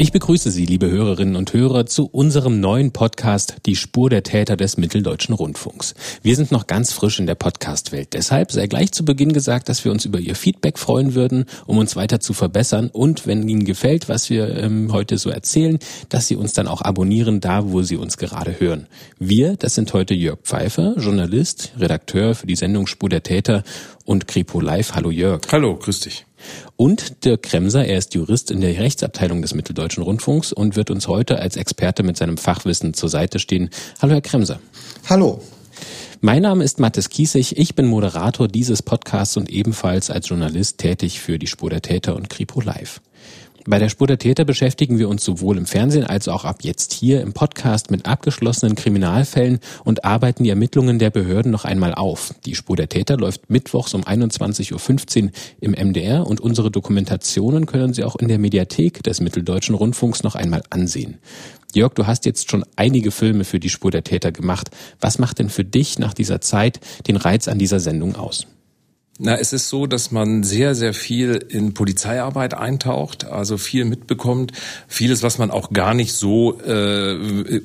Ich begrüße Sie, liebe Hörerinnen und Hörer, zu unserem neuen Podcast Die Spur der Täter des Mitteldeutschen Rundfunks. Wir sind noch ganz frisch in der Podcast-Welt. Deshalb sei gleich zu Beginn gesagt, dass wir uns über Ihr Feedback freuen würden, um uns weiter zu verbessern und wenn Ihnen gefällt, was wir ähm, heute so erzählen, dass Sie uns dann auch abonnieren, da wo Sie uns gerade hören. Wir, das sind heute Jörg Pfeiffer, Journalist, Redakteur für die Sendung Spur der Täter und Kripo Live. Hallo Jörg. Hallo, grüß dich. Und Dirk Kremser, er ist Jurist in der Rechtsabteilung des Mitteldeutschen Rundfunks und wird uns heute als Experte mit seinem Fachwissen zur Seite stehen. Hallo, Herr Kremser. Hallo. Mein Name ist Mathis Kiesig, ich bin Moderator dieses Podcasts und ebenfalls als Journalist tätig für die Spur der Täter und Kripo Live. Bei der Spur der Täter beschäftigen wir uns sowohl im Fernsehen als auch ab jetzt hier im Podcast mit abgeschlossenen Kriminalfällen und arbeiten die Ermittlungen der Behörden noch einmal auf. Die Spur der Täter läuft mittwochs um 21.15 Uhr im MDR und unsere Dokumentationen können Sie auch in der Mediathek des Mitteldeutschen Rundfunks noch einmal ansehen. Jörg, du hast jetzt schon einige Filme für die Spur der Täter gemacht. Was macht denn für dich nach dieser Zeit den Reiz an dieser Sendung aus? Na, es ist so, dass man sehr, sehr viel in Polizeiarbeit eintaucht, also viel mitbekommt, vieles, was man auch gar nicht so äh,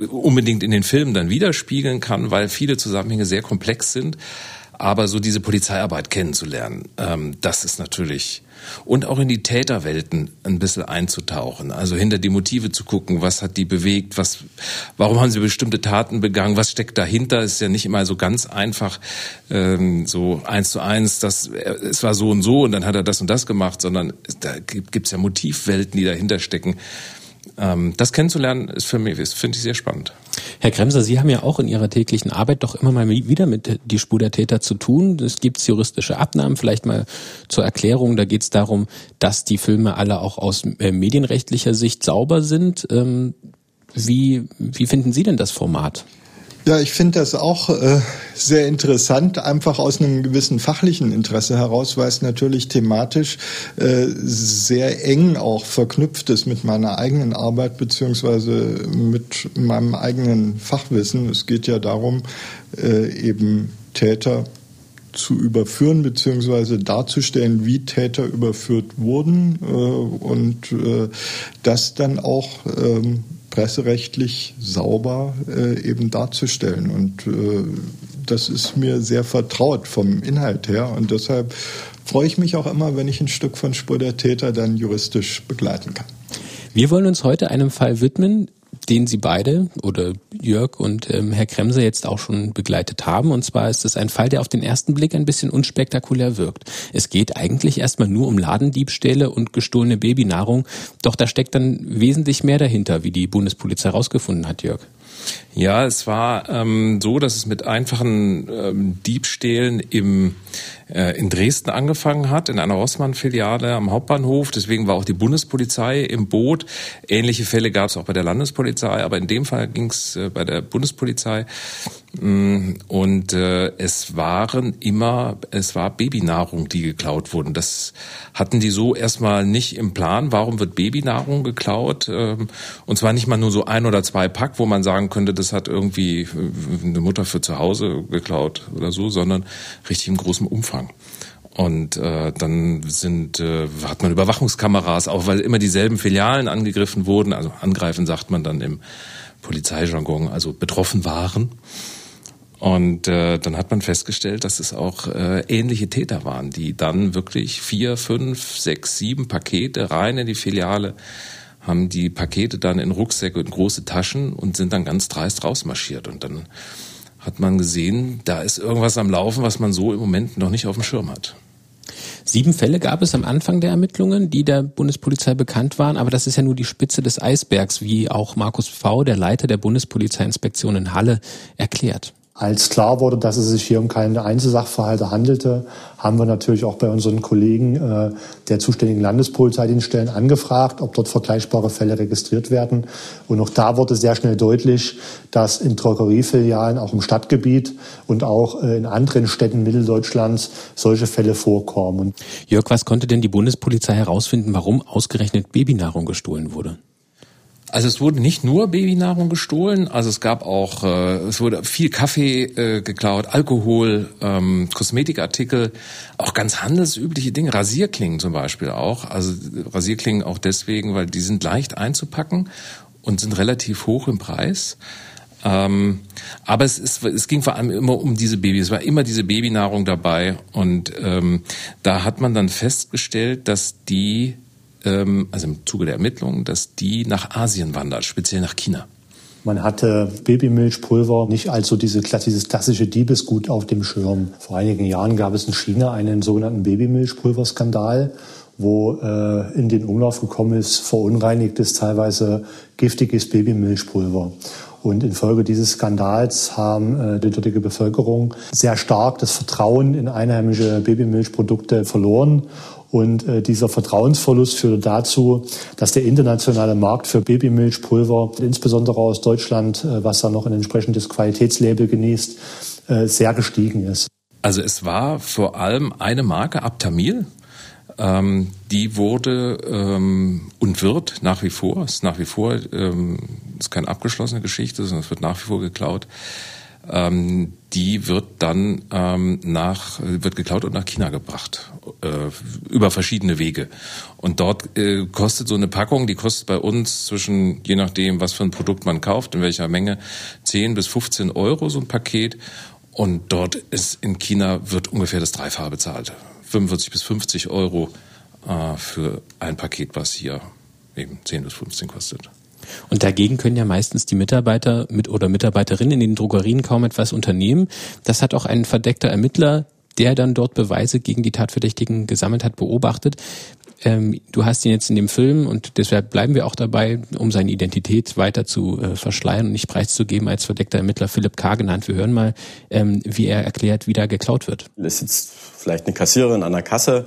unbedingt in den Filmen dann widerspiegeln kann, weil viele Zusammenhänge sehr komplex sind. Aber so diese Polizeiarbeit kennenzulernen, ähm, das ist natürlich und auch in die Täterwelten ein bisschen einzutauchen. Also hinter die Motive zu gucken, was hat die bewegt, was, warum haben sie bestimmte Taten begangen, was steckt dahinter, ist ja nicht immer so ganz einfach, ähm, so eins zu eins, das, es war so und so und dann hat er das und das gemacht, sondern da gibt es ja Motivwelten, die dahinter stecken. Ähm, das kennenzulernen ist für mich, finde ich sehr spannend. Herr Kremser, Sie haben ja auch in Ihrer täglichen Arbeit doch immer mal wieder mit die Spur der Täter zu tun. Es gibt juristische Abnahmen, vielleicht mal zur Erklärung. Da geht es darum, dass die Filme alle auch aus äh, medienrechtlicher Sicht sauber sind. Ähm, wie, wie finden Sie denn das Format? Ja, ich finde das auch äh, sehr interessant, einfach aus einem gewissen fachlichen Interesse heraus, weil es natürlich thematisch äh, sehr eng auch verknüpft ist mit meiner eigenen Arbeit beziehungsweise mit meinem eigenen Fachwissen. Es geht ja darum, äh, eben Täter zu überführen beziehungsweise darzustellen, wie Täter überführt wurden äh, und äh, das dann auch ähm, presserechtlich sauber äh, eben darzustellen. Und äh, das ist mir sehr vertraut vom Inhalt her. Und deshalb freue ich mich auch immer, wenn ich ein Stück von Spur der Täter dann juristisch begleiten kann. Wir wollen uns heute einem Fall widmen, den Sie beide oder Jörg und ähm, Herr Kremser jetzt auch schon begleitet haben. Und zwar ist es ein Fall, der auf den ersten Blick ein bisschen unspektakulär wirkt. Es geht eigentlich erstmal nur um Ladendiebstähle und gestohlene Babynahrung. Doch da steckt dann wesentlich mehr dahinter, wie die Bundespolizei herausgefunden hat, Jörg. Ja, es war ähm, so, dass es mit einfachen ähm, Diebstählen im, in Dresden angefangen hat, in einer Rossmann-Filiale am Hauptbahnhof. Deswegen war auch die Bundespolizei im Boot. Ähnliche Fälle gab es auch bei der Landespolizei, aber in dem Fall ging es äh, bei der Bundespolizei. Mm, und äh, es waren immer, es war Babynahrung, die geklaut wurden. Das hatten die so erstmal nicht im Plan. Warum wird Babynahrung geklaut? Ähm, und zwar nicht mal nur so ein oder zwei Pack, wo man sagen könnte, das hat irgendwie äh, eine Mutter für zu Hause geklaut oder so, sondern richtig im großen Umfang. Und äh, dann sind, äh, hat man Überwachungskameras, auch weil immer dieselben Filialen angegriffen wurden. Also angreifen sagt man dann im Polizeijargon, also betroffen waren. Und äh, dann hat man festgestellt, dass es auch äh, ähnliche Täter waren, die dann wirklich vier, fünf, sechs, sieben Pakete rein in die Filiale, haben die Pakete dann in Rucksäcke und große Taschen und sind dann ganz dreist rausmarschiert. Und dann hat man gesehen, da ist irgendwas am Laufen, was man so im Moment noch nicht auf dem Schirm hat. Sieben Fälle gab es am Anfang der Ermittlungen, die der Bundespolizei bekannt waren, aber das ist ja nur die Spitze des Eisbergs, wie auch Markus V., der Leiter der Bundespolizeiinspektion in Halle, erklärt. Als klar wurde, dass es sich hier um keine Einzelsachverhalte handelte, haben wir natürlich auch bei unseren Kollegen äh, der zuständigen Landespolizeidienststellen angefragt, ob dort vergleichbare Fälle registriert werden. Und auch da wurde sehr schnell deutlich, dass in Drogeriefilialen auch im Stadtgebiet und auch äh, in anderen Städten Mitteldeutschlands solche Fälle vorkommen. Jörg, was konnte denn die Bundespolizei herausfinden, warum ausgerechnet Babynahrung gestohlen wurde? Also es wurde nicht nur Babynahrung gestohlen, also es gab auch, äh, es wurde viel Kaffee äh, geklaut, Alkohol, ähm, Kosmetikartikel, auch ganz handelsübliche Dinge, Rasierklingen zum Beispiel auch. Also Rasierklingen auch deswegen, weil die sind leicht einzupacken und sind relativ hoch im Preis. Ähm, aber es, ist, es ging vor allem immer um diese Babys. Es war immer diese Babynahrung dabei. Und ähm, da hat man dann festgestellt, dass die ähm, also im Zuge der Ermittlungen, dass die nach Asien wandert, speziell nach China. Man hatte Babymilchpulver nicht als so diese, dieses klassische Diebesgut auf dem Schirm. Vor einigen Jahren gab es in China einen sogenannten Babymilchpulverskandal, wo äh, in den Umlauf gekommen ist verunreinigtes, teilweise giftiges Babymilchpulver. Und infolge dieses Skandals haben äh, die dortige Bevölkerung sehr stark das Vertrauen in einheimische Babymilchprodukte verloren und äh, dieser Vertrauensverlust führte dazu, dass der internationale Markt für Babymilchpulver, insbesondere aus Deutschland, äh, was da noch ein entsprechendes Qualitätslabel genießt, äh, sehr gestiegen ist. Also es war vor allem eine Marke, Aptamil, ähm, die wurde ähm, und wird nach wie vor, ist nach wie vor, ähm, ist keine abgeschlossene Geschichte, sondern es wird nach wie vor geklaut ähm, die wird dann ähm, nach, wird geklaut und nach China gebracht, äh, über verschiedene Wege. Und dort äh, kostet so eine Packung, die kostet bei uns zwischen, je nachdem, was für ein Produkt man kauft, in welcher Menge, 10 bis 15 Euro so ein Paket. Und dort ist in China wird ungefähr das Dreifache bezahlt. 45 bis 50 Euro äh, für ein Paket, was hier eben 10 bis 15 kostet. Und dagegen können ja meistens die Mitarbeiter mit oder Mitarbeiterinnen in den Drogerien kaum etwas unternehmen. Das hat auch ein verdeckter Ermittler, der dann dort Beweise gegen die Tatverdächtigen gesammelt hat, beobachtet. Ähm, du hast ihn jetzt in dem Film und deshalb bleiben wir auch dabei, um seine Identität weiter zu äh, verschleiern und nicht preiszugeben, als verdeckter Ermittler Philipp K. genannt. Wir hören mal, ähm, wie er erklärt, wie da geklaut wird. Es sitzt vielleicht eine Kassiererin an der Kasse,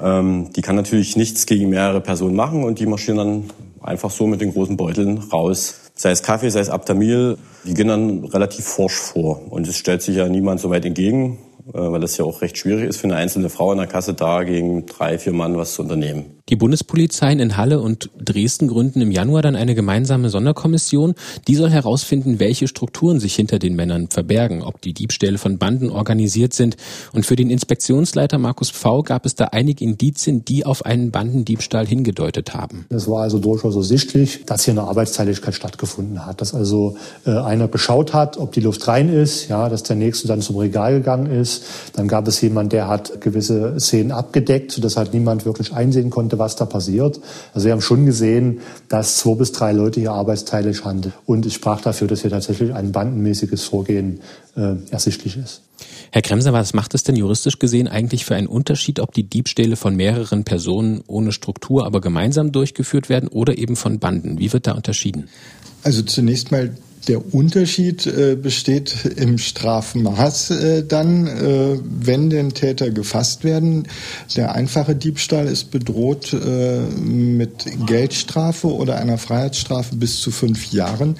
ähm, die kann natürlich nichts gegen mehrere Personen machen und die marschieren dann einfach so mit den großen Beuteln raus. Sei es Kaffee, sei es Abtamil, die gehen dann relativ forsch vor. Und es stellt sich ja niemand so weit entgegen, weil das ja auch recht schwierig ist für eine einzelne Frau in der Kasse da gegen drei, vier Mann was zu unternehmen. Die Bundespolizeien in Halle und Dresden gründen im Januar dann eine gemeinsame Sonderkommission. Die soll herausfinden, welche Strukturen sich hinter den Männern verbergen, ob die Diebstähle von Banden organisiert sind. Und für den Inspektionsleiter Markus Pfau gab es da einige Indizien, die auf einen Bandendiebstahl hingedeutet haben. Es war also durchaus ersichtlich, dass hier eine Arbeitsteiligkeit stattgefunden hat, dass also äh, einer geschaut hat, ob die Luft rein ist, ja, dass der nächste dann zum Regal gegangen ist. Dann gab es jemand, der hat gewisse Szenen abgedeckt, sodass halt niemand wirklich einsehen konnte, konnte, was da passiert. Also wir haben schon gesehen, dass zwei bis drei Leute hier arbeitsteilig handeln. Und ich sprach dafür, dass hier tatsächlich ein bandenmäßiges Vorgehen äh, ersichtlich ist. Herr Kremser, was macht es denn juristisch gesehen eigentlich für einen Unterschied, ob die Diebstähle von mehreren Personen ohne Struktur, aber gemeinsam durchgeführt werden oder eben von Banden? Wie wird da unterschieden? Also zunächst mal der Unterschied äh, besteht im Strafmaß äh, dann, äh, wenn den Täter gefasst werden. Der einfache Diebstahl ist bedroht äh, mit Geldstrafe oder einer Freiheitsstrafe bis zu fünf Jahren.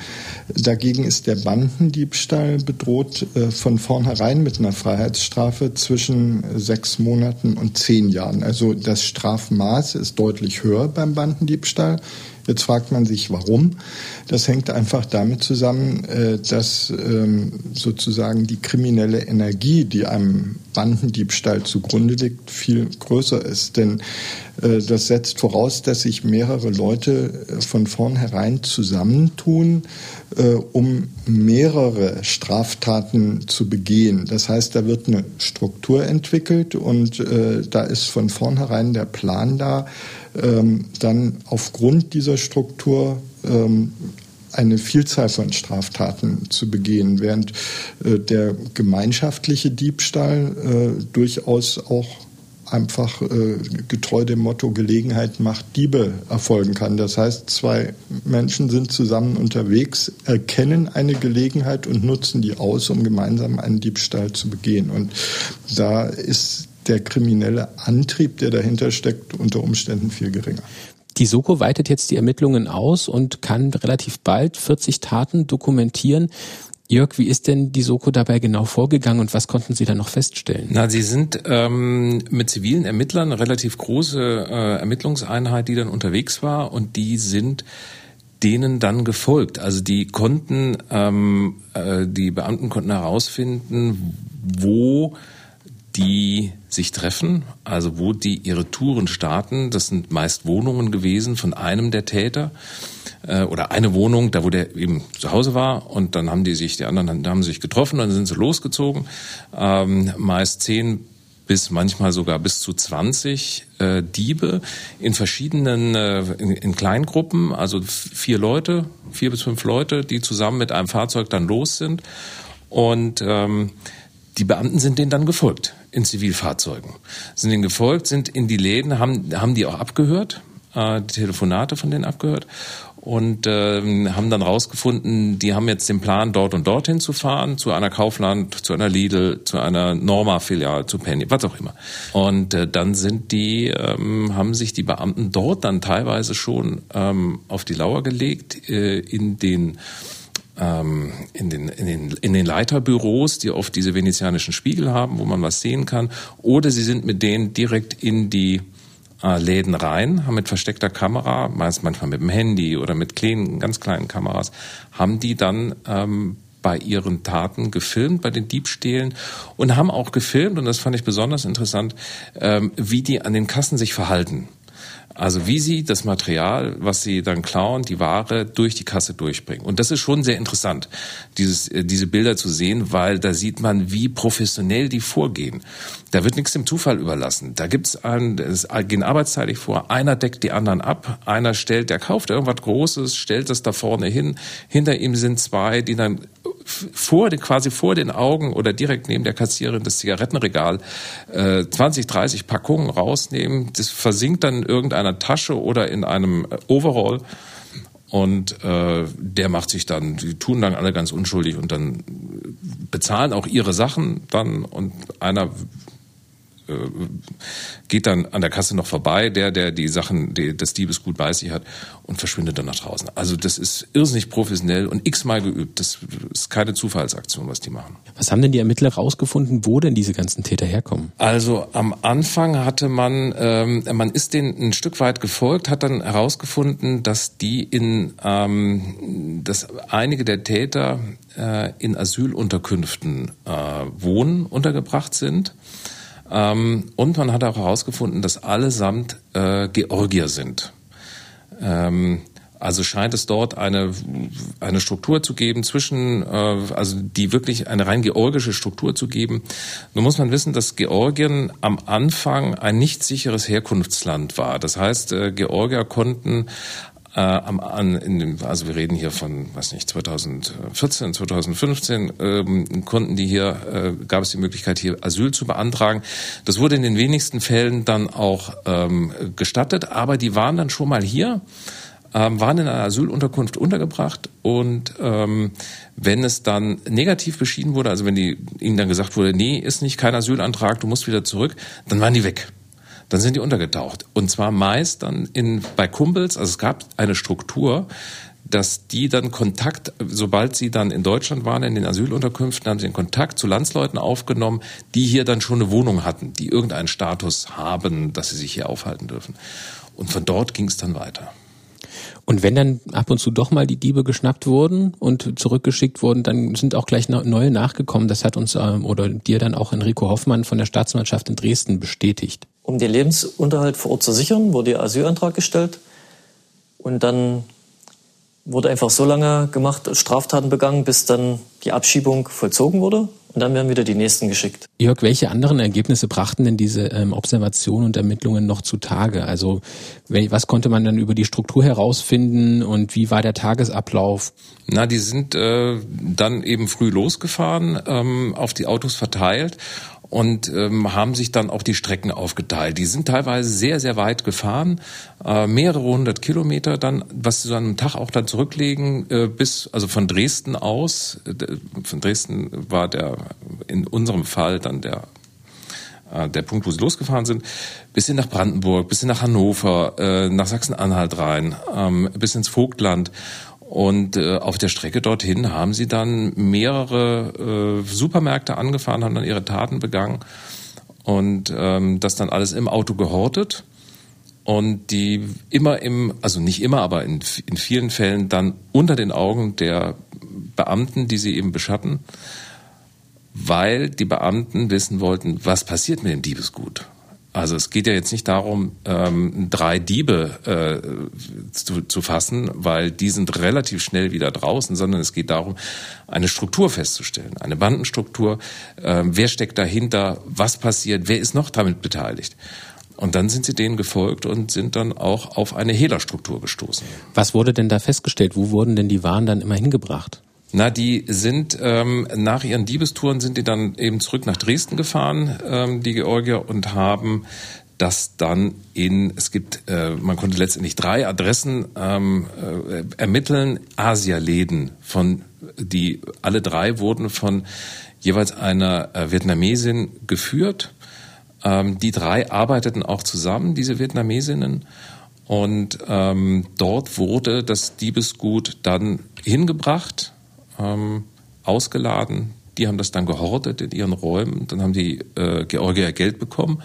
Dagegen ist der Bandendiebstahl bedroht äh, von vornherein mit einer Freiheitsstrafe zwischen sechs Monaten und zehn Jahren. Also das Strafmaß ist deutlich höher beim Bandendiebstahl. Jetzt fragt man sich, warum. Das hängt einfach damit zusammen, äh, dass ähm, sozusagen die kriminelle Energie, die einem Bandendiebstahl zugrunde liegt, viel größer ist. Denn äh, das setzt voraus, dass sich mehrere Leute äh, von vornherein zusammentun, um mehrere Straftaten zu begehen. Das heißt, da wird eine Struktur entwickelt und da ist von vornherein der Plan da, ähm, dann aufgrund dieser Struktur ähm, eine Vielzahl von Straftaten zu begehen, während äh, der gemeinschaftliche Diebstahl äh, durchaus auch einfach äh, getreu dem Motto Gelegenheit macht Diebe erfolgen kann. Das heißt, zwei Menschen sind zusammen unterwegs, erkennen eine Gelegenheit und nutzen die aus, um gemeinsam einen Diebstahl zu begehen. Und da ist der kriminelle Antrieb, der dahinter steckt, unter Umständen viel geringer. Die Soko weitet jetzt die Ermittlungen aus und kann relativ bald 40 Taten dokumentieren. Jörg, wie ist denn die Soko dabei genau vorgegangen und was konnten Sie da noch feststellen? Na, Sie sind ähm, mit zivilen Ermittlern eine relativ große äh, Ermittlungseinheit, die dann unterwegs war und die sind denen dann gefolgt. Also die konnten, ähm, äh, die Beamten konnten herausfinden, wo die sich treffen, also wo die ihre Touren starten. Das sind meist Wohnungen gewesen von einem der Täter äh, oder eine Wohnung, da wo der eben zu Hause war. Und dann haben die sich, die anderen haben sich getroffen, dann sind sie losgezogen, ähm, meist zehn bis manchmal sogar bis zu 20 äh, Diebe in verschiedenen, äh, in, in Kleingruppen, also vier Leute, vier bis fünf Leute, die zusammen mit einem Fahrzeug dann los sind. Und ähm, die Beamten sind denen dann gefolgt in Zivilfahrzeugen. Sind denen gefolgt, sind in die Läden, haben, haben die auch abgehört, äh, die Telefonate von denen abgehört und äh, haben dann rausgefunden, die haben jetzt den Plan, dort und dorthin zu fahren, zu einer Kaufland, zu einer Lidl, zu einer Norma-Filiale, zu Penny, was auch immer. Und äh, dann sind die, ähm, haben sich die Beamten dort dann teilweise schon ähm, auf die Lauer gelegt äh, in den in den, in, den, in den Leiterbüros, die oft diese venezianischen Spiegel haben, wo man was sehen kann, oder sie sind mit denen direkt in die äh, Läden rein, haben mit versteckter Kamera, meist manchmal mit dem Handy oder mit kleinen, ganz kleinen Kameras, haben die dann ähm, bei ihren Taten gefilmt, bei den Diebstählen und haben auch gefilmt, und das fand ich besonders interessant, ähm, wie die an den Kassen sich verhalten. Also wie sie das Material, was sie dann klauen, die Ware durch die Kasse durchbringen. Und das ist schon sehr interessant, dieses, äh, diese Bilder zu sehen, weil da sieht man, wie professionell die vorgehen. Da wird nichts dem Zufall überlassen. Da gibt's einen, es gehen arbeitsteilig vor, einer deckt die anderen ab, einer stellt, der kauft irgendwas Großes, stellt das da vorne hin, hinter ihm sind zwei, die dann vor, quasi vor den Augen oder direkt neben der Kassiererin das Zigarettenregal äh, 20, 30 Packungen rausnehmen. Das versinkt dann in irgendeiner Tasche oder in einem äh, Overall. Und äh, der macht sich dann, die tun dann alle ganz unschuldig und dann bezahlen auch ihre Sachen dann und einer äh, geht dann an der Kasse noch vorbei, der, der die Sachen die, des Diebes gut bei sich hat und verschwindet dann nach draußen. Also das ist irrsinnig professionell und x-mal geübt. Das ist keine Zufallsaktion, was die machen. Was haben denn die Ermittler rausgefunden, wo denn diese ganzen Täter herkommen? Also am Anfang hatte man, ähm, man ist denen ein Stück weit gefolgt, hat dann herausgefunden, dass die in, ähm, dass einige der Täter äh, in Asylunterkünften äh, wohnen, untergebracht sind ähm, und man hat auch herausgefunden, dass allesamt äh, Georgier sind. Ähm, also scheint es dort eine, eine Struktur zu geben zwischen, äh, also die wirklich eine rein georgische Struktur zu geben. Nun muss man wissen, dass Georgien am Anfang ein nicht sicheres Herkunftsland war. Das heißt, äh, Georgier konnten äh, am, an, in dem, also wir reden hier von, was nicht, 2014, 2015, ähm, konnten die hier, äh, gab es die Möglichkeit, hier Asyl zu beantragen. Das wurde in den wenigsten Fällen dann auch ähm, gestattet, aber die waren dann schon mal hier ähm, waren in einer Asylunterkunft untergebracht und ähm, wenn es dann negativ beschieden wurde, also wenn die, ihnen dann gesagt wurde, nee, ist nicht kein Asylantrag, du musst wieder zurück, dann waren die weg dann sind die untergetaucht. Und zwar meist dann in, bei Kumpels, also es gab eine Struktur, dass die dann Kontakt, sobald sie dann in Deutschland waren, in den Asylunterkünften, haben sie den Kontakt zu Landsleuten aufgenommen, die hier dann schon eine Wohnung hatten, die irgendeinen Status haben, dass sie sich hier aufhalten dürfen. Und von dort ging es dann weiter. Und wenn dann ab und zu doch mal die Diebe geschnappt wurden und zurückgeschickt wurden, dann sind auch gleich neue nachgekommen. Das hat uns ähm, oder dir dann auch Enrico Hoffmann von der Staatsanwaltschaft in Dresden bestätigt. Um den Lebensunterhalt vor Ort zu sichern, wurde der Asylantrag gestellt. Und dann wurde einfach so lange gemacht, Straftaten begangen, bis dann die Abschiebung vollzogen wurde. Und dann werden wieder die nächsten geschickt. Jörg, welche anderen Ergebnisse brachten denn diese ähm, Observationen und Ermittlungen noch zutage? Also was konnte man dann über die Struktur herausfinden und wie war der Tagesablauf? Na, die sind äh, dann eben früh losgefahren, ähm, auf die Autos verteilt und ähm, haben sich dann auch die Strecken aufgeteilt. Die sind teilweise sehr, sehr weit gefahren, äh, mehrere hundert Kilometer dann, was sie so einem Tag auch dann zurücklegen, äh, bis, also von Dresden aus, äh, von Dresden war der, in unserem Fall dann der äh, der Punkt, wo sie losgefahren sind, bis hin nach Brandenburg, bis hin nach Hannover, äh, nach Sachsen-Anhalt rein, ähm, bis ins Vogtland. Und äh, auf der Strecke dorthin haben sie dann mehrere äh, Supermärkte angefahren, haben dann ihre Taten begangen und ähm, das dann alles im Auto gehortet und die immer im, also nicht immer, aber in, in vielen Fällen dann unter den Augen der Beamten, die sie eben beschatten, weil die Beamten wissen wollten, was passiert mit dem Diebesgut. Also es geht ja jetzt nicht darum, ähm, drei Diebe äh, zu, zu fassen, weil die sind relativ schnell wieder draußen, sondern es geht darum, eine Struktur festzustellen, eine Bandenstruktur. Äh, wer steckt dahinter? Was passiert? Wer ist noch damit beteiligt? Und dann sind sie denen gefolgt und sind dann auch auf eine Hehlerstruktur gestoßen. Was wurde denn da festgestellt? Wo wurden denn die Waren dann immer hingebracht? Na, die sind ähm, nach ihren Diebestouren sind die dann eben zurück nach Dresden gefahren, ähm, die Georgier, und haben das dann in, es gibt, äh, man konnte letztendlich drei Adressen ähm, äh, ermitteln, Asialäden von, die alle drei wurden von jeweils einer äh, Vietnamesin geführt. Ähm, die drei arbeiteten auch zusammen, diese Vietnamesinnen. Und ähm, dort wurde das Diebesgut dann hingebracht ähm, ausgeladen. Die haben das dann gehortet in ihren Räumen. Dann haben die äh, Georgier Geld bekommen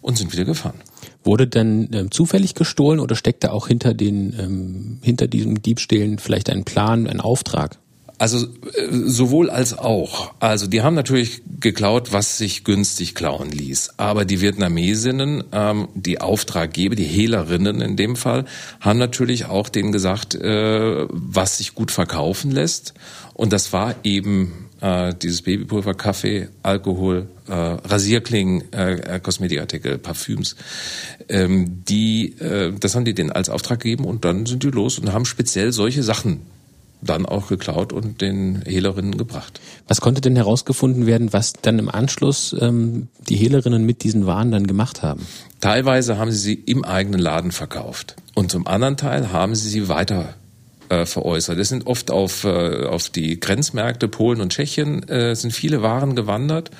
und sind wieder gefahren. Wurde dann ähm, zufällig gestohlen oder steckt da auch hinter den ähm, hinter diesem Diebstählen vielleicht ein Plan, ein Auftrag? Also äh, sowohl als auch. Also die haben natürlich geklaut, was sich günstig klauen ließ. Aber die Vietnamesinnen, ähm, die Auftraggeber, die Hehlerinnen in dem Fall, haben natürlich auch denen gesagt, äh, was sich gut verkaufen lässt. Und das war eben äh, dieses Babypulver, Kaffee, Alkohol, äh, Rasierklingen, äh, Kosmetikartikel, Parfüms. Ähm, die, äh, das haben die denen als Auftrag gegeben und dann sind die los und haben speziell solche Sachen dann auch geklaut und den Hehlerinnen gebracht. Was konnte denn herausgefunden werden, was dann im Anschluss ähm, die Hehlerinnen mit diesen Waren dann gemacht haben? Teilweise haben sie sie im eigenen Laden verkauft und zum anderen Teil haben sie sie weiter äh, veräußert. Es sind oft auf, äh, auf die Grenzmärkte Polen und Tschechien äh, sind viele Waren gewandert.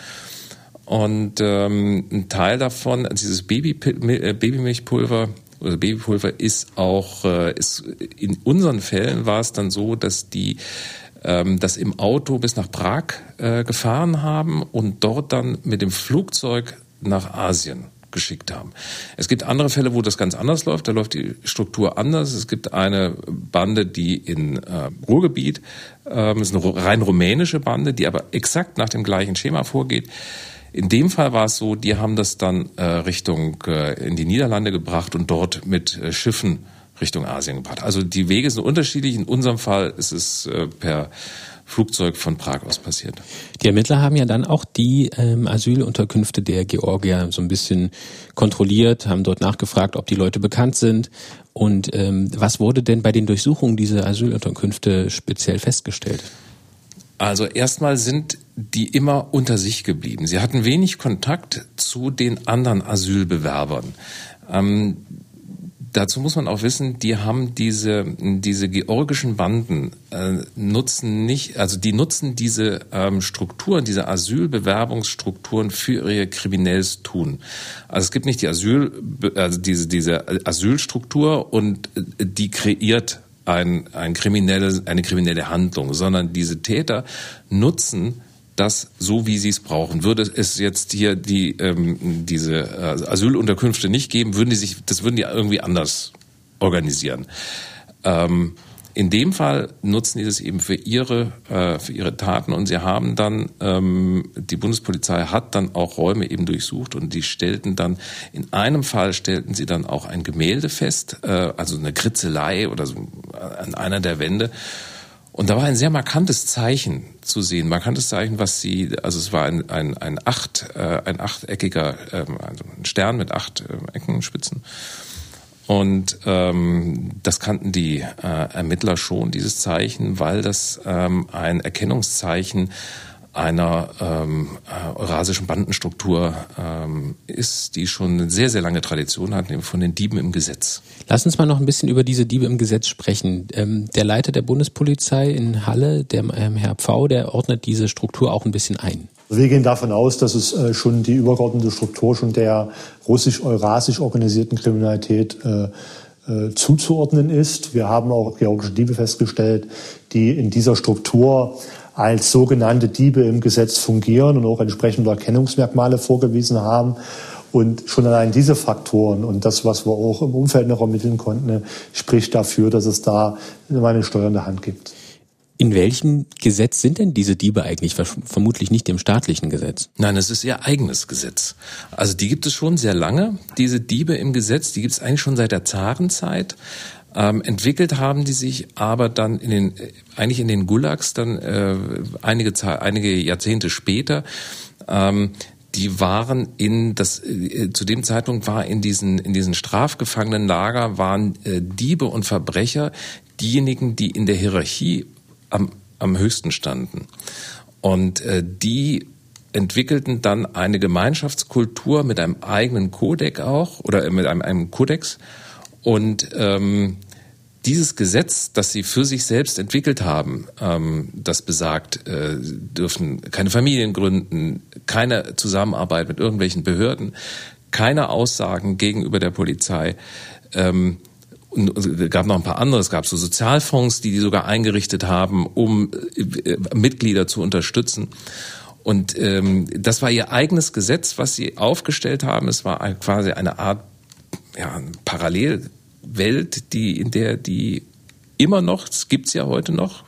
Und ähm, ein Teil davon, dieses Baby, äh, Babymilchpulver, oder Babypulver ist auch, äh, ist in unseren Fällen war es dann so, dass die ähm, das im Auto bis nach Prag äh, gefahren haben und dort dann mit dem Flugzeug nach Asien geschickt haben. Es gibt andere Fälle, wo das ganz anders läuft. Da läuft die Struktur anders. Es gibt eine Bande, die in äh, Ruhrgebiet, ähm, ist eine rein rumänische Bande, die aber exakt nach dem gleichen Schema vorgeht. In dem Fall war es so, die haben das dann äh, Richtung äh, in die Niederlande gebracht und dort mit äh, Schiffen Richtung Asien gebracht. Also die Wege sind unterschiedlich. In unserem Fall ist es äh, per Flugzeug von Prag aus passiert. Die Ermittler haben ja dann auch die ähm, Asylunterkünfte der Georgier so ein bisschen kontrolliert, haben dort nachgefragt, ob die Leute bekannt sind. Und ähm, was wurde denn bei den Durchsuchungen dieser Asylunterkünfte speziell festgestellt? Also erstmal sind die immer unter sich geblieben. Sie hatten wenig Kontakt zu den anderen Asylbewerbern. Ähm, dazu muss man auch wissen, die haben diese, diese georgischen Banden äh, nutzen nicht, also die nutzen diese ähm, Strukturen, diese Asylbewerbungsstrukturen für ihr kriminelles Tun. Also es gibt nicht die Asyl, also diese, diese Asylstruktur und äh, die kreiert ein, ein kriminelle, eine kriminelle Handlung, sondern diese Täter nutzen das so, wie sie es brauchen. Würde es jetzt hier die ähm, diese äh, Asylunterkünfte nicht geben, würden die sich, das würden die irgendwie anders organisieren. Ähm, in dem Fall nutzen die das eben für ihre, äh, für ihre Taten und sie haben dann, ähm, die Bundespolizei hat dann auch Räume eben durchsucht und die stellten dann, in einem Fall stellten sie dann auch ein Gemälde fest, äh, also eine Kritzelei oder so an einer der Wände. Und da war ein sehr markantes Zeichen zu sehen, markantes Zeichen, was sie, also es war ein, ein, ein, acht, äh, ein achteckiger, äh, also ein Stern mit acht äh, Eckenspitzen. Und ähm, das kannten die äh, Ermittler schon, dieses Zeichen, weil das ähm, ein Erkennungszeichen einer ähm, äh, eurasischen Bandenstruktur ähm, ist, die schon eine sehr, sehr lange Tradition hat, nämlich von den Dieben im Gesetz. Lass uns mal noch ein bisschen über diese Diebe im Gesetz sprechen. Ähm, der Leiter der Bundespolizei in Halle, der ähm, Herr Pfau, der ordnet diese Struktur auch ein bisschen ein. Wir gehen davon aus, dass es äh, schon die übergeordnete Struktur schon der russisch-eurasisch organisierten Kriminalität äh, äh, zuzuordnen ist. Wir haben auch georgische Diebe festgestellt, die in dieser Struktur als sogenannte Diebe im Gesetz fungieren und auch entsprechende Erkennungsmerkmale vorgewiesen haben. Und schon allein diese Faktoren und das, was wir auch im Umfeld noch ermitteln konnten, spricht dafür, dass es da eine steuernde Hand gibt. In welchem Gesetz sind denn diese Diebe eigentlich? Vermutlich nicht im staatlichen Gesetz. Nein, es ist ihr eigenes Gesetz. Also die gibt es schon sehr lange, diese Diebe im Gesetz, die gibt es eigentlich schon seit der Zarenzeit. Ähm, entwickelt haben die sich aber dann in den, eigentlich in den Gulags dann äh, einige, einige Jahrzehnte später. Ähm, die waren in das äh, zu dem Zeitpunkt war in diesen in diesen Strafgefangenenlager waren äh, Diebe und Verbrecher diejenigen, die in der Hierarchie am, am höchsten standen. Und äh, die entwickelten dann eine Gemeinschaftskultur mit einem eigenen Kodex auch oder mit einem, einem Kodex. Und ähm, dieses Gesetz, das sie für sich selbst entwickelt haben, ähm, das besagt, äh, dürfen keine Familien gründen, keine Zusammenarbeit mit irgendwelchen Behörden, keine Aussagen gegenüber der Polizei, ähm, es gab noch ein paar andere. Es gab so Sozialfonds, die die sogar eingerichtet haben, um äh, Mitglieder zu unterstützen. Und ähm, das war ihr eigenes Gesetz, was sie aufgestellt haben. Es war quasi eine Art ja, Parallelwelt, die in der die immer noch, es gibt's ja heute noch,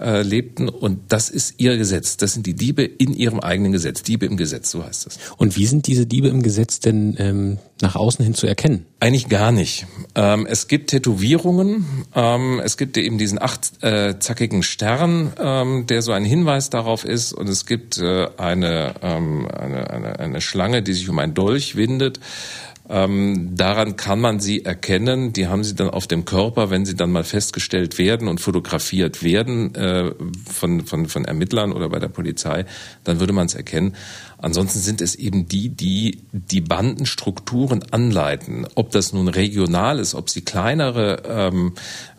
äh, lebten. Und das ist ihr Gesetz. Das sind die Diebe in ihrem eigenen Gesetz. Diebe im Gesetz, so heißt es. Und wie sind diese Diebe im Gesetz denn ähm, nach außen hin zu erkennen? Eigentlich gar nicht. Ähm, es gibt Tätowierungen. Ähm, es gibt eben diesen achtzackigen äh, Stern, ähm, der so ein Hinweis darauf ist. Und es gibt äh, eine, ähm, eine, eine, eine Schlange, die sich um ein Dolch windet. Ähm, daran kann man sie erkennen. Die haben sie dann auf dem Körper, wenn sie dann mal festgestellt werden und fotografiert werden äh, von, von, von Ermittlern oder bei der Polizei, dann würde man es erkennen. Ansonsten sind es eben die, die die Bandenstrukturen anleiten. Ob das nun regional ist, ob sie kleinere ähm,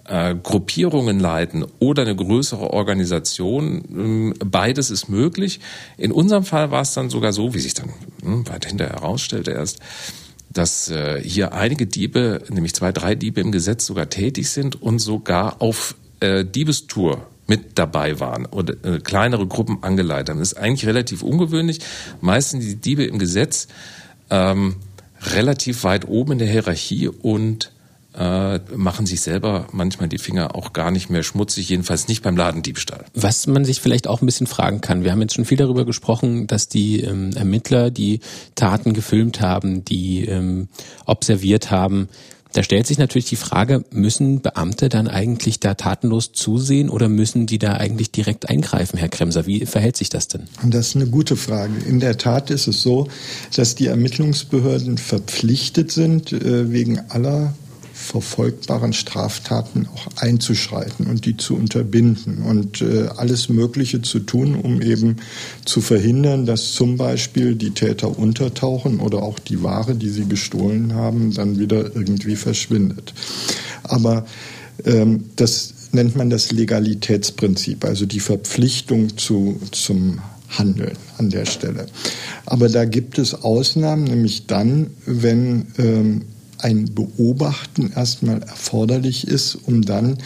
äh, Gruppierungen leiten oder eine größere Organisation. Ähm, beides ist möglich. In unserem Fall war es dann sogar so, wie sich dann hm, weit hinterher herausstellte erst, dass äh, hier einige Diebe, nämlich zwei, drei Diebe im Gesetz sogar tätig sind und sogar auf äh, Diebestour mit dabei waren oder äh, kleinere Gruppen angeleitet haben. Das ist eigentlich relativ ungewöhnlich. Meistens die Diebe im Gesetz ähm, relativ weit oben in der Hierarchie und äh, machen sich selber manchmal die Finger auch gar nicht mehr schmutzig, jedenfalls nicht beim Ladendiebstahl. Was man sich vielleicht auch ein bisschen fragen kann, wir haben jetzt schon viel darüber gesprochen, dass die ähm, Ermittler die Taten gefilmt haben, die ähm, observiert haben. Da stellt sich natürlich die Frage, müssen Beamte dann eigentlich da tatenlos zusehen oder müssen die da eigentlich direkt eingreifen, Herr Kremser? Wie verhält sich das denn? Das ist eine gute Frage. In der Tat ist es so, dass die Ermittlungsbehörden verpflichtet sind, äh, wegen aller verfolgbaren Straftaten auch einzuschreiten und die zu unterbinden und äh, alles Mögliche zu tun, um eben zu verhindern, dass zum Beispiel die Täter untertauchen oder auch die Ware, die sie gestohlen haben, dann wieder irgendwie verschwindet. Aber ähm, das nennt man das Legalitätsprinzip, also die Verpflichtung zu, zum Handeln an der Stelle. Aber da gibt es Ausnahmen, nämlich dann, wenn ähm, ein Beobachten erstmal erforderlich ist, um dann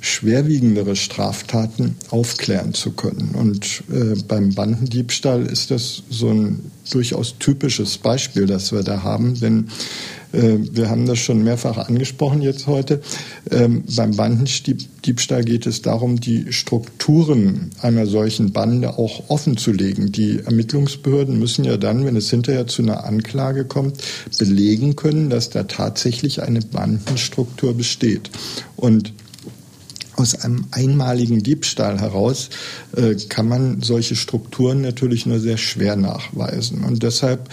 schwerwiegendere Straftaten aufklären zu können. Und äh, beim Bandendiebstahl ist das so ein durchaus typisches Beispiel, das wir da haben, denn wir haben das schon mehrfach angesprochen jetzt heute. Ähm, beim Bandendiebstahl geht es darum, die Strukturen einer solchen Bande auch offen zu legen. Die Ermittlungsbehörden müssen ja dann, wenn es hinterher zu einer Anklage kommt, belegen können, dass da tatsächlich eine Bandenstruktur besteht. Und aus einem einmaligen Diebstahl heraus äh, kann man solche Strukturen natürlich nur sehr schwer nachweisen. Und deshalb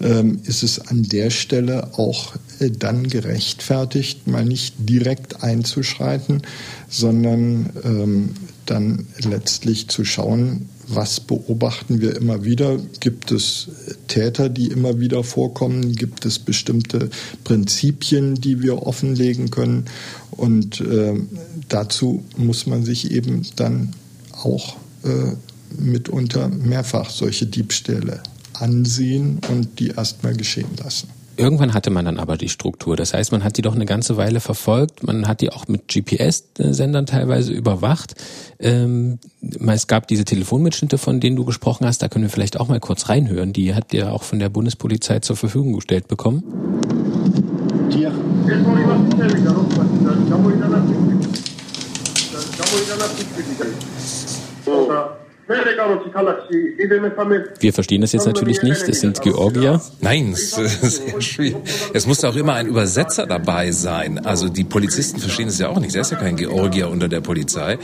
ähm, ist es an der Stelle auch äh, dann gerechtfertigt, mal nicht direkt einzuschreiten, sondern ähm, dann letztlich zu schauen, was beobachten wir immer wieder? Gibt es Täter, die immer wieder vorkommen? Gibt es bestimmte Prinzipien, die wir offenlegen können? Und äh, dazu muss man sich eben dann auch äh, mitunter mehrfach solche Diebstähle ansehen und die erstmal geschehen lassen. Irgendwann hatte man dann aber die Struktur. Das heißt, man hat die doch eine ganze Weile verfolgt. Man hat die auch mit GPS-Sendern teilweise überwacht. Ähm, es gab diese Telefonmitschnitte, von denen du gesprochen hast. Da können wir vielleicht auch mal kurz reinhören. Die hat ihr auch von der Bundespolizei zur Verfügung gestellt bekommen. Tier. Wir verstehen das jetzt natürlich nicht. Es sind Georgier. Nein, es ist sehr schwierig. Es muss auch immer ein Übersetzer dabei sein. Also die Polizisten verstehen es ja auch nicht. Er ist ja kein Georgier unter der Polizei.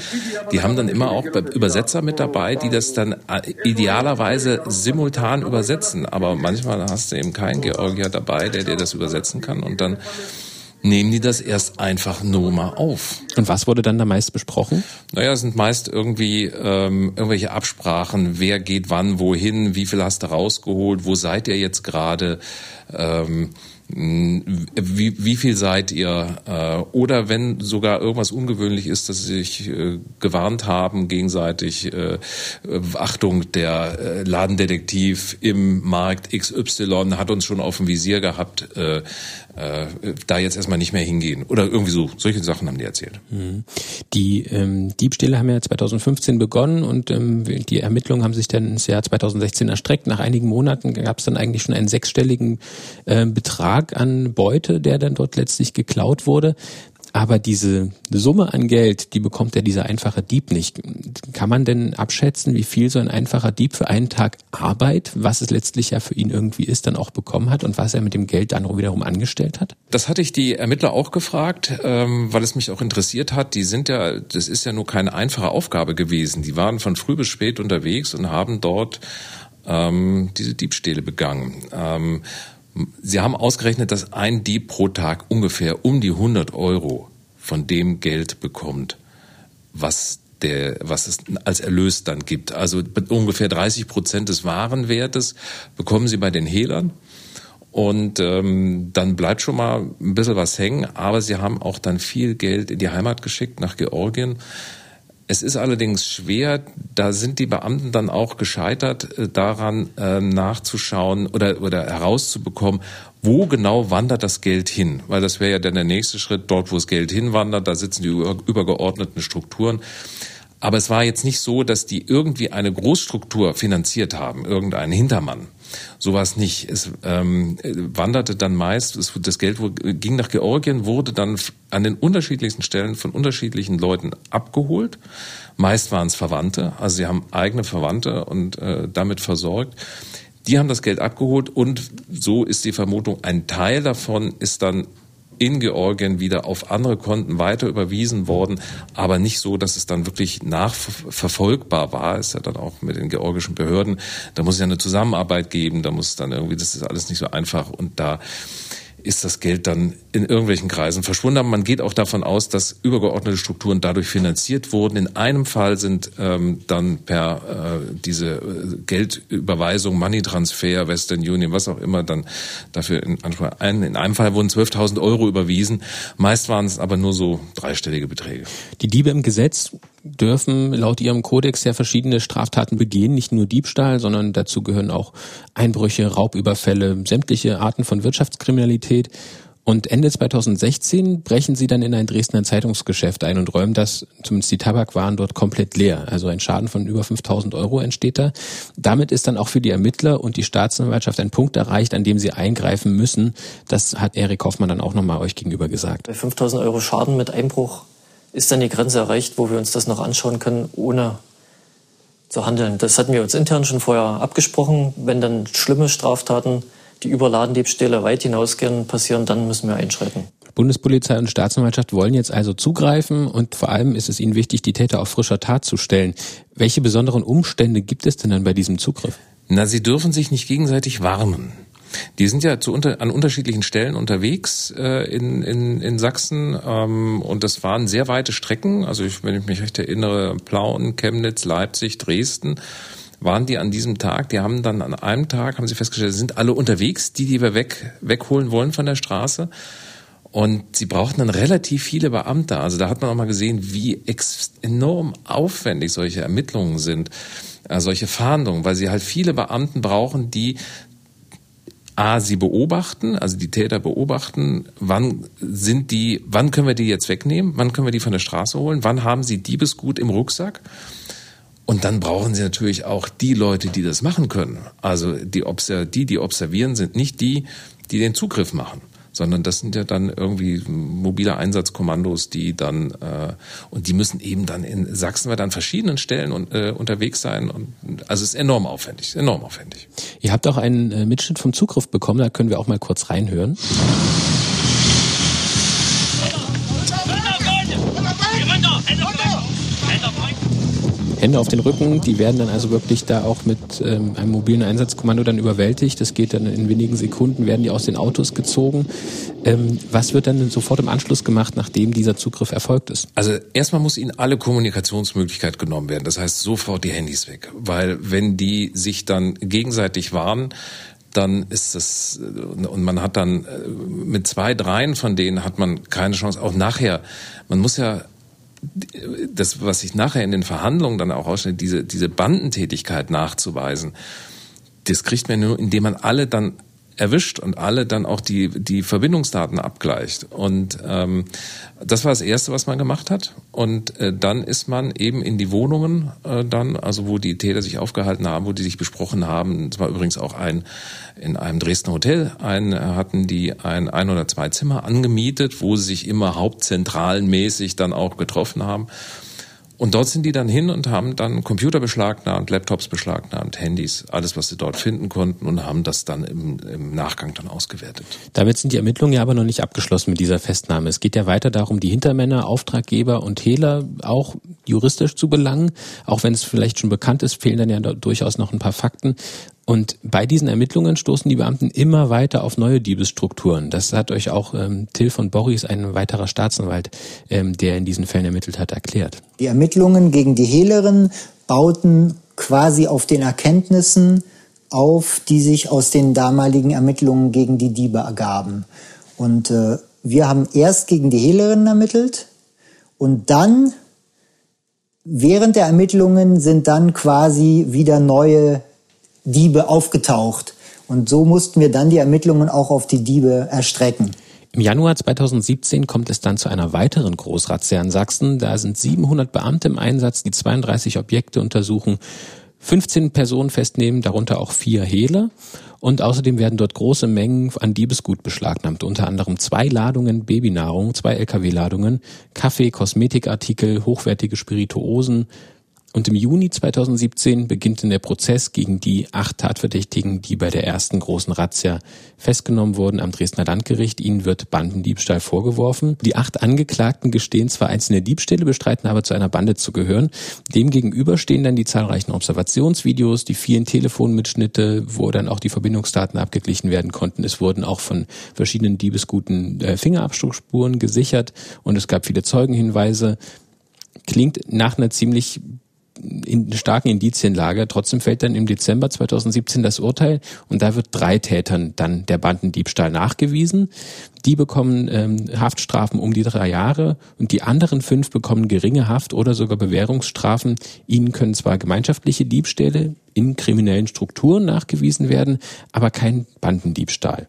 Die haben dann immer auch Übersetzer mit dabei, die das dann äh, idealerweise simultan übersetzen. Aber manchmal hast du eben keinen Georgier dabei, der dir das übersetzen kann und dann nehmen die das erst einfach nur mal auf. Und was wurde dann da meist besprochen? Naja, es sind meist irgendwie ähm, irgendwelche Absprachen, wer geht wann, wohin, wie viel hast du rausgeholt, wo seid ihr jetzt gerade, ähm, wie, wie viel seid ihr? Äh, oder wenn sogar irgendwas ungewöhnlich ist, dass sie sich äh, gewarnt haben gegenseitig, äh, Achtung, der äh, Ladendetektiv im Markt XY hat uns schon auf dem Visier gehabt, äh, äh, da jetzt erstmal nicht mehr hingehen. Oder irgendwie so. Solche Sachen haben die erzählt. Mhm. Die ähm, Diebstähle haben ja 2015 begonnen und ähm, die Ermittlungen haben sich dann ins Jahr 2016 erstreckt. Nach einigen Monaten gab es dann eigentlich schon einen sechsstelligen äh, Betrag an Beute, der dann dort letztlich geklaut wurde. Aber diese Summe an Geld, die bekommt ja dieser einfache Dieb nicht. Kann man denn abschätzen, wie viel so ein einfacher Dieb für einen Tag Arbeit, was es letztlich ja für ihn irgendwie ist, dann auch bekommen hat und was er mit dem Geld dann wiederum angestellt hat? Das hatte ich die Ermittler auch gefragt, ähm, weil es mich auch interessiert hat. Die sind ja, das ist ja nur keine einfache Aufgabe gewesen. Die waren von früh bis spät unterwegs und haben dort ähm, diese Diebstähle begangen. Ähm, Sie haben ausgerechnet, dass ein Dieb pro Tag ungefähr um die 100 Euro von dem Geld bekommt, was der, was es als Erlös dann gibt. Also ungefähr 30 Prozent des Warenwertes bekommen Sie bei den Hehlern. Und ähm, dann bleibt schon mal ein bisschen was hängen, aber sie haben auch dann viel Geld in die Heimat geschickt, nach Georgien. Es ist allerdings schwer, da sind die Beamten dann auch gescheitert, äh, daran äh, nachzuschauen oder, oder herauszubekommen, wo genau wandert das Geld hin? Weil das wäre ja dann der nächste Schritt, dort wo das Geld hinwandert, da sitzen die übergeordneten Strukturen. Aber es war jetzt nicht so, dass die irgendwie eine Großstruktur finanziert haben, irgendeinen Hintermann. Sowas nicht. Es ähm, wanderte dann meist, es, das Geld ging nach Georgien, wurde dann an den unterschiedlichsten Stellen von unterschiedlichen Leuten abgeholt. Meist waren es Verwandte, also sie haben eigene Verwandte und äh, damit versorgt. Die haben das Geld abgeholt und so ist die Vermutung, ein Teil davon ist dann in Georgien wieder auf andere Konten weiter überwiesen worden, aber nicht so, dass es dann wirklich nachverfolgbar war. Ist ja dann auch mit den georgischen Behörden. Da muss es ja eine Zusammenarbeit geben, da muss dann irgendwie, das ist alles nicht so einfach und da ist das Geld dann in irgendwelchen Kreisen verschwunden. Man geht auch davon aus, dass übergeordnete Strukturen dadurch finanziert wurden. In einem Fall sind ähm, dann per äh, diese äh, Geldüberweisung, Money Transfer, Western Union, was auch immer, dann dafür in Anspruch. Ein, in einem Fall wurden 12.000 Euro überwiesen. Meist waren es aber nur so dreistellige Beträge. Die Diebe im Gesetz dürfen laut ihrem Kodex ja verschiedene Straftaten begehen, nicht nur Diebstahl, sondern dazu gehören auch Einbrüche, Raubüberfälle, sämtliche Arten von Wirtschaftskriminalität. Und Ende 2016 brechen sie dann in ein Dresdner Zeitungsgeschäft ein und räumen das, zumindest die Tabakwaren dort komplett leer. Also ein Schaden von über 5000 Euro entsteht da. Damit ist dann auch für die Ermittler und die Staatsanwaltschaft ein Punkt erreicht, an dem sie eingreifen müssen. Das hat Erik Hoffmann dann auch nochmal euch gegenüber gesagt. Bei 5000 Euro Schaden mit Einbruch ist dann die Grenze erreicht, wo wir uns das noch anschauen können, ohne zu handeln. Das hatten wir uns intern schon vorher abgesprochen. Wenn dann schlimme Straftaten, die über Ladendiebstähle weit hinausgehen, passieren, dann müssen wir einschreiten. Bundespolizei und Staatsanwaltschaft wollen jetzt also zugreifen und vor allem ist es ihnen wichtig, die Täter auf frischer Tat zu stellen. Welche besonderen Umstände gibt es denn dann bei diesem Zugriff? Na, sie dürfen sich nicht gegenseitig warnen. Die sind ja zu unter, an unterschiedlichen Stellen unterwegs äh, in, in, in Sachsen ähm, und das waren sehr weite Strecken. Also ich, wenn ich mich recht erinnere, Plauen, Chemnitz, Leipzig, Dresden waren die an diesem Tag. Die haben dann an einem Tag, haben sie festgestellt, sind alle unterwegs, die, die wir weg, wegholen wollen von der Straße. Und sie brauchten dann relativ viele Beamte. Also da hat man auch mal gesehen, wie enorm aufwendig solche Ermittlungen sind, äh, solche Fahndungen, weil sie halt viele Beamten brauchen, die A, sie beobachten, also die Täter beobachten, wann sind die, wann können wir die jetzt wegnehmen, wann können wir die von der Straße holen, wann haben sie Diebesgut im Rucksack. Und dann brauchen sie natürlich auch die Leute, die das machen können. Also die, die, die observieren, sind nicht die, die den Zugriff machen sondern das sind ja dann irgendwie mobile Einsatzkommandos, die dann äh, und die müssen eben dann in Sachsen wir an verschiedenen Stellen und, äh, unterwegs sein und also es ist enorm aufwendig, enorm aufwendig. Ihr habt auch einen äh, Mitschnitt vom Zugriff bekommen, da können wir auch mal kurz reinhören. Hände auf den Rücken, die werden dann also wirklich da auch mit ähm, einem mobilen Einsatzkommando dann überwältigt. Das geht dann in wenigen Sekunden, werden die aus den Autos gezogen. Ähm, was wird dann sofort im Anschluss gemacht, nachdem dieser Zugriff erfolgt ist? Also erstmal muss ihnen alle Kommunikationsmöglichkeit genommen werden. Das heißt sofort die Handys weg. Weil wenn die sich dann gegenseitig warnen, dann ist das und man hat dann äh, mit zwei, dreien von denen hat man keine Chance. Auch nachher, man muss ja das, was sich nachher in den Verhandlungen dann auch ausstellt, diese, diese Bandentätigkeit nachzuweisen, das kriegt man nur, indem man alle dann erwischt und alle dann auch die, die Verbindungsdaten abgleicht. Und ähm, das war das Erste, was man gemacht hat. Und äh, dann ist man eben in die Wohnungen äh, dann, also wo die Täter sich aufgehalten haben, wo die sich besprochen haben. Es war übrigens auch ein in einem Dresdner Hotel, ein, hatten die ein ein oder zwei Zimmer angemietet, wo sie sich immer hauptzentralenmäßig dann auch getroffen haben. Und dort sind die dann hin und haben dann Computer beschlagnahmt, Laptops beschlagnahmt, Handys, alles, was sie dort finden konnten und haben das dann im, im Nachgang dann ausgewertet. Damit sind die Ermittlungen ja aber noch nicht abgeschlossen mit dieser Festnahme. Es geht ja weiter darum, die Hintermänner, Auftraggeber und Hehler auch juristisch zu belangen. Auch wenn es vielleicht schon bekannt ist, fehlen dann ja durchaus noch ein paar Fakten. Und bei diesen Ermittlungen stoßen die Beamten immer weiter auf neue Diebesstrukturen. Das hat euch auch ähm, Till von Borries, ein weiterer Staatsanwalt, ähm, der in diesen Fällen ermittelt hat, erklärt. Die Ermittlungen gegen die Hehlerin bauten quasi auf den Erkenntnissen auf, die sich aus den damaligen Ermittlungen gegen die Diebe ergaben. Und äh, wir haben erst gegen die Hehlerin ermittelt und dann während der Ermittlungen sind dann quasi wieder neue Diebe aufgetaucht. Und so mussten wir dann die Ermittlungen auch auf die Diebe erstrecken. Im Januar 2017 kommt es dann zu einer weiteren Großrazzia in Sachsen. Da sind 700 Beamte im Einsatz, die 32 Objekte untersuchen, 15 Personen festnehmen, darunter auch vier Hehler. Und außerdem werden dort große Mengen an Diebesgut beschlagnahmt, unter anderem zwei Ladungen Babynahrung, zwei Lkw-Ladungen, Kaffee, Kosmetikartikel, hochwertige Spirituosen, und im Juni 2017 beginnt dann der Prozess gegen die acht Tatverdächtigen, die bei der ersten großen Razzia festgenommen wurden am Dresdner Landgericht. Ihnen wird Bandendiebstahl vorgeworfen. Die acht Angeklagten gestehen zwar einzelne Diebstähle, bestreiten aber zu einer Bande zu gehören. Demgegenüber stehen dann die zahlreichen Observationsvideos, die vielen Telefonmitschnitte, wo dann auch die Verbindungsdaten abgeglichen werden konnten. Es wurden auch von verschiedenen Diebesguten äh, Fingerabdruckspuren gesichert und es gab viele Zeugenhinweise. Klingt nach einer ziemlich in starken Indizienlage. Trotzdem fällt dann im Dezember 2017 das Urteil und da wird drei Tätern dann der Bandendiebstahl nachgewiesen. Die bekommen ähm, Haftstrafen um die drei Jahre und die anderen fünf bekommen geringe Haft oder sogar Bewährungsstrafen. Ihnen können zwar gemeinschaftliche Diebstähle in kriminellen Strukturen nachgewiesen werden, aber kein Bandendiebstahl.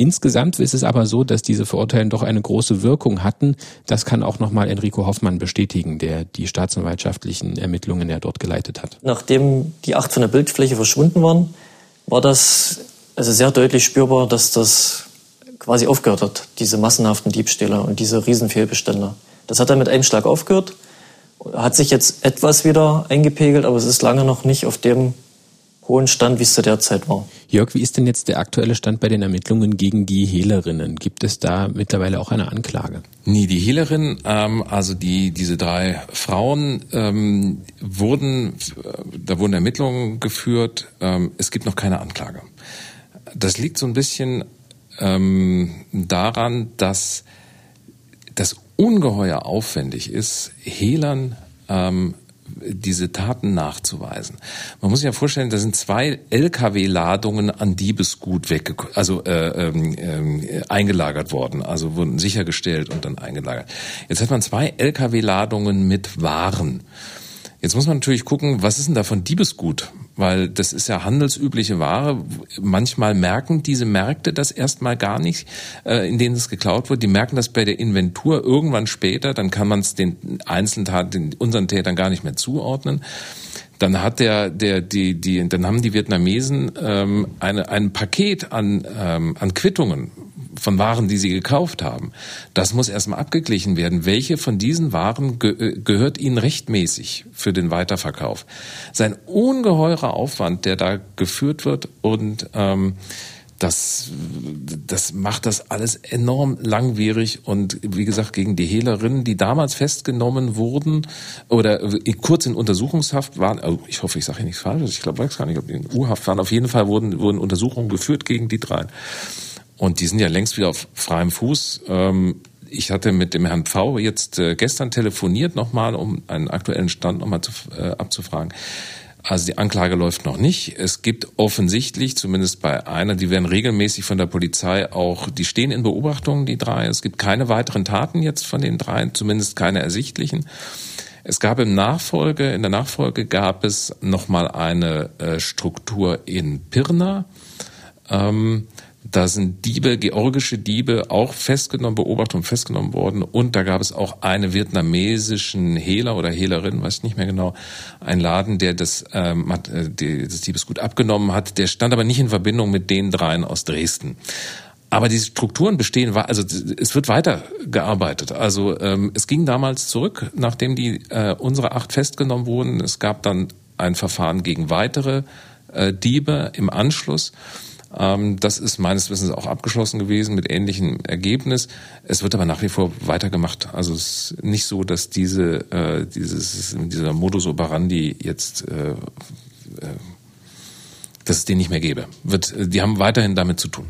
Insgesamt ist es aber so, dass diese Verurteilungen doch eine große Wirkung hatten. Das kann auch nochmal Enrico Hoffmann bestätigen, der die staatsanwaltschaftlichen Ermittlungen ja dort geleitet hat. Nachdem die acht von der Bildfläche verschwunden waren, war das also sehr deutlich spürbar, dass das quasi aufgehört hat, diese massenhaften Diebstähle und diese Riesenfehlbestände. Das hat dann mit einem Schlag aufgehört, hat sich jetzt etwas wieder eingepegelt, aber es ist lange noch nicht auf dem hohen Stand, wie es zu der Zeit war. Jörg, wie ist denn jetzt der aktuelle Stand bei den Ermittlungen gegen die Hehlerinnen? Gibt es da mittlerweile auch eine Anklage? Nee, die Hehlerinnen, ähm, also die, diese drei Frauen ähm, wurden, da wurden Ermittlungen geführt. Ähm, es gibt noch keine Anklage. Das liegt so ein bisschen ähm, daran, dass das ungeheuer aufwendig ist, Hehlern ähm, diese Taten nachzuweisen. Man muss sich ja vorstellen, da sind zwei Lkw-Ladungen an Diebesgut weg, also äh, äh, eingelagert worden, also wurden sichergestellt und dann eingelagert. Jetzt hat man zwei Lkw-Ladungen mit Waren. Jetzt muss man natürlich gucken, was ist denn davon Diebesgut? Weil das ist ja handelsübliche Ware. Manchmal merken diese Märkte das erstmal gar nicht, äh, in denen es geklaut wird. Die merken das bei der Inventur irgendwann später. Dann kann man es den einzelnen Taten, unseren Tätern gar nicht mehr zuordnen. Dann hat der, der, die, die, dann haben die Vietnamesen ähm, eine, ein Paket an, ähm, an Quittungen von Waren, die sie gekauft haben. Das muss erstmal abgeglichen werden. Welche von diesen Waren ge äh, gehört ihnen rechtmäßig für den Weiterverkauf? Sein ungeheurer Aufwand, der da geführt wird und ähm, das, das macht das alles enorm langwierig und wie gesagt gegen die Hehlerinnen, die damals festgenommen wurden oder kurz in Untersuchungshaft waren, also ich hoffe, ich sage hier nichts Falsches, ich glaube, weiß gar nicht, ob die in U-Haft waren, auf jeden Fall wurden, wurden Untersuchungen geführt gegen die drei. Und die sind ja längst wieder auf freiem Fuß. Ähm, ich hatte mit dem Herrn Pfau jetzt äh, gestern telefoniert nochmal, um einen aktuellen Stand nochmal äh, abzufragen. Also die Anklage läuft noch nicht. Es gibt offensichtlich, zumindest bei einer, die werden regelmäßig von der Polizei auch, die stehen in Beobachtung, die drei. Es gibt keine weiteren Taten jetzt von den dreien, zumindest keine ersichtlichen. Es gab im Nachfolge, in der Nachfolge gab es nochmal eine äh, Struktur in Pirna. Ähm, da sind Diebe, georgische Diebe auch festgenommen, beobachtet und festgenommen worden. Und da gab es auch einen vietnamesischen Hehler oder Hehlerin, weiß ich nicht mehr genau, ein Laden, der das, ähm, äh, das Diebesgut abgenommen hat. Der stand aber nicht in Verbindung mit den dreien aus Dresden. Aber diese Strukturen bestehen, also es wird weiter gearbeitet. Also ähm, es ging damals zurück, nachdem die äh, unsere acht festgenommen wurden. Es gab dann ein Verfahren gegen weitere äh, Diebe im Anschluss. Ähm, das ist meines Wissens auch abgeschlossen gewesen mit ähnlichem Ergebnis. Es wird aber nach wie vor weitergemacht. Also es ist nicht so, dass diese, äh, dieses, dieser Modus operandi jetzt, äh, äh, dass es den nicht mehr gäbe. Wird, die haben weiterhin damit zu tun.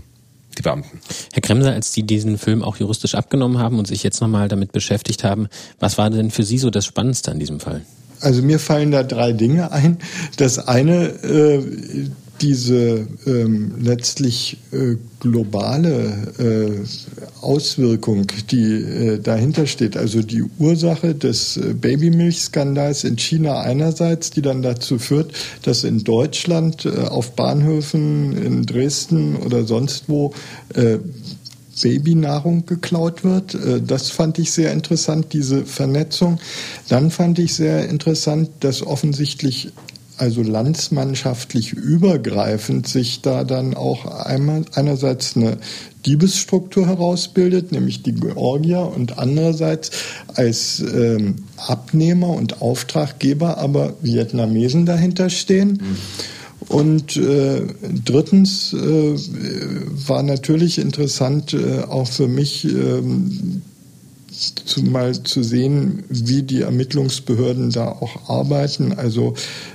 Die Beamten. Herr Kremser, als Sie diesen Film auch juristisch abgenommen haben und sich jetzt nochmal damit beschäftigt haben, was war denn für Sie so das Spannendste an diesem Fall? Also mir fallen da drei Dinge ein. Das eine, äh, diese ähm, letztlich äh, globale äh, Auswirkung, die äh, dahinter steht, also die Ursache des äh, Babymilchskandals in China einerseits, die dann dazu führt, dass in Deutschland äh, auf Bahnhöfen in Dresden oder sonst wo äh, Babynahrung geklaut wird. Das fand ich sehr interessant, diese Vernetzung. Dann fand ich sehr interessant, dass offensichtlich also landsmannschaftlich übergreifend sich da dann auch einmal einerseits eine Diebesstruktur herausbildet, nämlich die Georgier, und andererseits als ähm, Abnehmer und Auftraggeber aber Vietnamesen dahinter stehen. Mhm. Und äh, drittens äh, war natürlich interessant äh, auch für mich äh, zu, mal zu sehen, wie die Ermittlungsbehörden da auch arbeiten. Also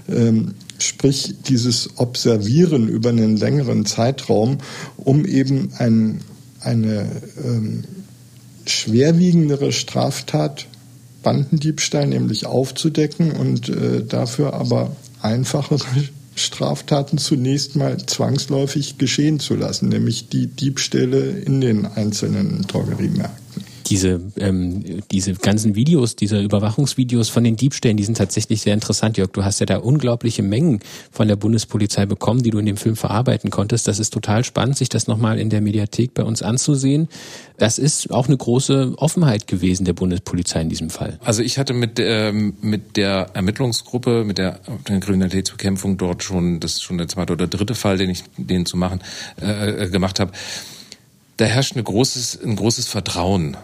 ähm, sprich dieses Observieren über einen längeren Zeitraum, um eben ein, eine ähm, schwerwiegendere Straftat, Bandendiebstahl nämlich aufzudecken und äh, dafür aber einfachere Straftaten zunächst mal zwangsläufig geschehen zu lassen, nämlich die Diebstähle in den einzelnen Drogeriemärkten diese, ähm, diese ganzen Videos, diese Überwachungsvideos von den Diebstählen, die sind tatsächlich sehr interessant, Jörg. Du hast ja da unglaubliche Mengen von der Bundespolizei bekommen, die du in dem Film verarbeiten konntest. Das ist total spannend, sich das nochmal in der Mediathek bei uns anzusehen. Das ist auch eine große Offenheit gewesen der Bundespolizei in diesem Fall. Also ich hatte mit, ähm, mit der Ermittlungsgruppe, mit der, der Kriminalitätsbekämpfung dort schon, das ist schon der zweite oder dritte Fall, den ich den zu machen äh, äh gemacht habe. Da herrscht ein großes, ein großes Vertrauen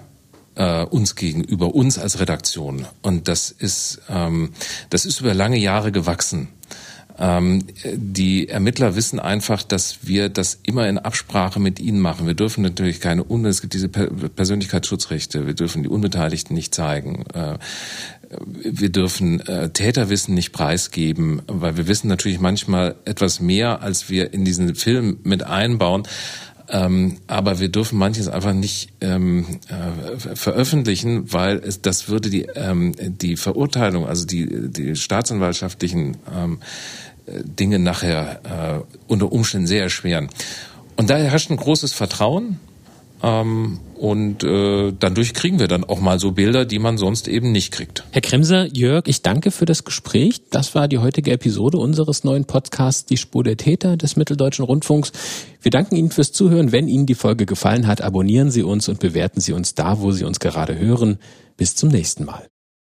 äh, uns gegenüber, uns als Redaktion. Und das ist, ähm, das ist über lange Jahre gewachsen. Ähm, die Ermittler wissen einfach, dass wir das immer in Absprache mit ihnen machen. Wir dürfen natürlich keine, es gibt diese Persönlichkeitsschutzrechte, wir dürfen die Unbeteiligten nicht zeigen. Äh, wir dürfen äh, Täterwissen nicht preisgeben, weil wir wissen natürlich manchmal etwas mehr, als wir in diesen Film mit einbauen. Ähm, aber wir dürfen manches einfach nicht ähm, äh, veröffentlichen, weil es, das würde die, ähm, die Verurteilung, also die, die staatsanwaltschaftlichen ähm, Dinge nachher äh, unter Umständen sehr erschweren. Und daher herrscht ein großes Vertrauen Ähm, und äh, dadurch kriegen wir dann auch mal so Bilder, die man sonst eben nicht kriegt. Herr Kremser, Jörg, ich danke für das Gespräch. Das war die heutige Episode unseres neuen Podcasts Die Spur der Täter des Mitteldeutschen Rundfunks. Wir danken Ihnen fürs Zuhören. Wenn Ihnen die Folge gefallen hat, abonnieren Sie uns und bewerten Sie uns da, wo Sie uns gerade hören. Bis zum nächsten Mal.